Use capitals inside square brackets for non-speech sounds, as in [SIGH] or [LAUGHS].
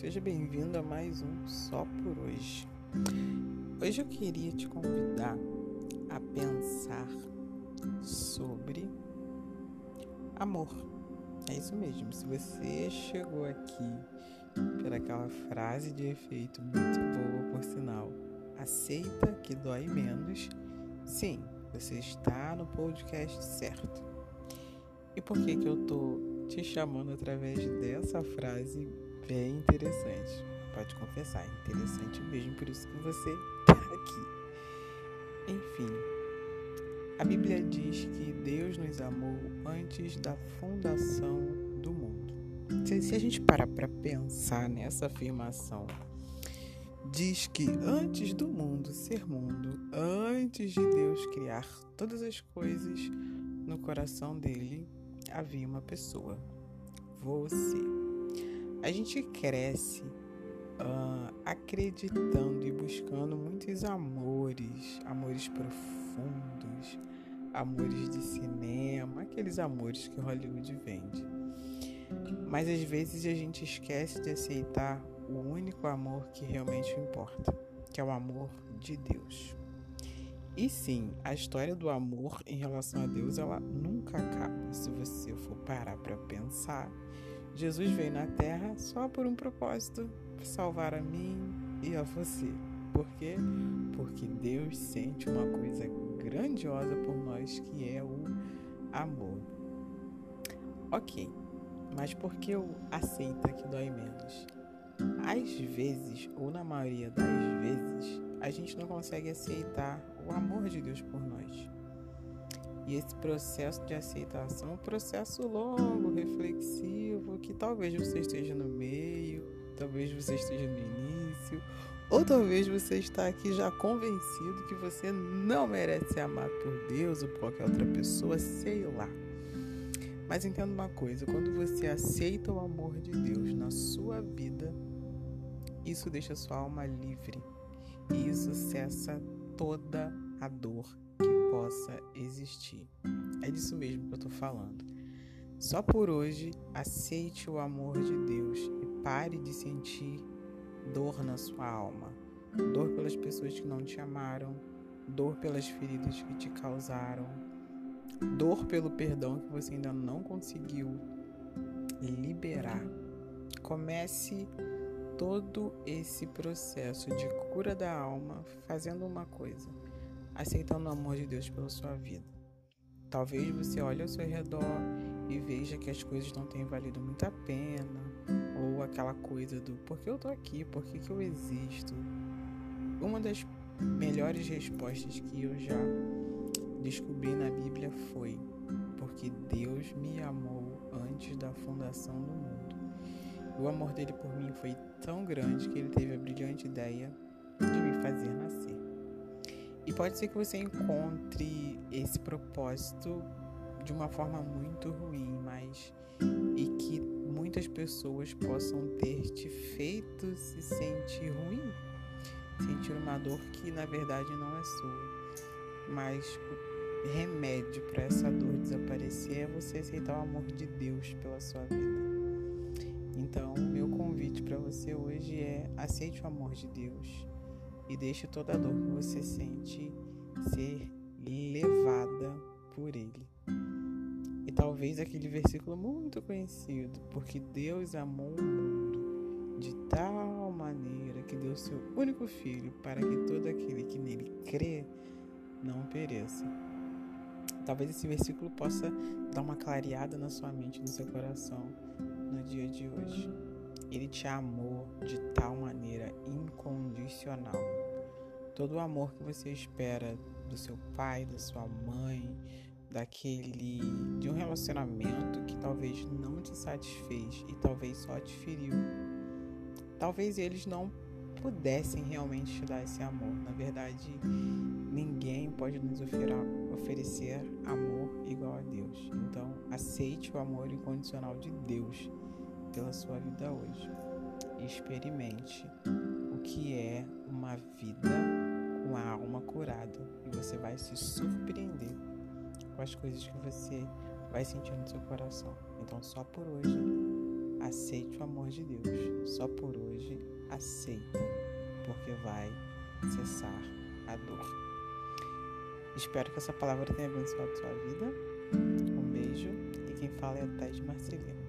seja bem-vindo a mais um Só por Hoje. Hoje eu queria te convidar a pensar sobre amor. É isso mesmo, se você chegou aqui por aquela frase de efeito muito boa, por sinal, aceita que dói menos, sim, você está no podcast certo. E por que que eu tô te chamando através dessa frase bem interessante. Pode confessar, interessante mesmo, por isso que você está [LAUGHS] aqui. Enfim, a Bíblia diz que Deus nos amou antes da fundação do mundo. Se, a gente parar para pensar nessa afirmação, diz que antes do mundo ser mundo, antes de Deus criar todas as coisas, no coração dele havia uma pessoa, você. A gente cresce uh, acreditando e buscando muitos amores, amores profundos, amores de cinema, aqueles amores que Hollywood vende. Mas às vezes a gente esquece de aceitar o único amor que realmente importa, que é o amor de Deus. E sim, a história do amor em relação a Deus, ela nunca acaba. Se você for parar para pensar, Jesus veio na Terra só por um propósito: salvar a mim e a você. Por quê? Porque Deus sente uma coisa grandiosa por nós que é o amor. Ok, mas por que eu aceita que dói menos? Às vezes, ou na maioria das vezes, a gente não consegue aceitar o amor de Deus por nós. E esse processo de aceitação é um processo longo, reflexivo, que talvez você esteja no meio, talvez você esteja no início, ou talvez você está aqui já convencido que você não merece ser amado por Deus ou por qualquer outra pessoa, sei lá. Mas entenda uma coisa, quando você aceita o amor de Deus na sua vida, isso deixa sua alma livre. E isso cessa toda a dor possa existir. É disso mesmo que eu estou falando. Só por hoje, aceite o amor de Deus e pare de sentir dor na sua alma. Dor pelas pessoas que não te amaram, dor pelas feridas que te causaram, dor pelo perdão que você ainda não conseguiu liberar. Comece todo esse processo de cura da alma fazendo uma coisa aceitando o amor de Deus pela sua vida. Talvez você olhe ao seu redor e veja que as coisas não têm valido muito a pena, ou aquela coisa do por que eu tô aqui, por que, que eu existo. Uma das melhores respostas que eu já descobri na Bíblia foi: porque Deus me amou antes da fundação do mundo. O amor dele por mim foi tão grande que ele teve a brilhante ideia de me fazer nascer. Pode ser que você encontre esse propósito de uma forma muito ruim, mas e que muitas pessoas possam ter te feito se sentir ruim, sentir uma dor que na verdade não é sua. Mas o remédio para essa dor desaparecer é você aceitar o amor de Deus pela sua vida. Então, meu convite para você hoje é aceite o amor de Deus e deixe toda a dor que você sente ser levada por Ele. E talvez aquele versículo muito conhecido, porque Deus amou o mundo de tal maneira que deu seu único filho para que todo aquele que nele crê não pereça. Talvez esse versículo possa dar uma clareada na sua mente, no seu coração, no dia de hoje. Ele te amou de tal maneira incondicional. Todo o amor que você espera do seu pai, da sua mãe, daquele de um relacionamento que talvez não te satisfez e talvez só te feriu. Talvez eles não pudessem realmente te dar esse amor. Na verdade, ninguém pode nos oferecer amor igual a Deus. Então, aceite o amor incondicional de Deus pela sua vida hoje. Experimente o que é uma vida a alma curada e você vai se surpreender com as coisas que você vai sentir no seu coração. Então, só por hoje, aceite o amor de Deus. Só por hoje, aceita, porque vai cessar a dor. Espero que essa palavra tenha abençoado sua vida. Um beijo e quem fala é a Thais Marcelino.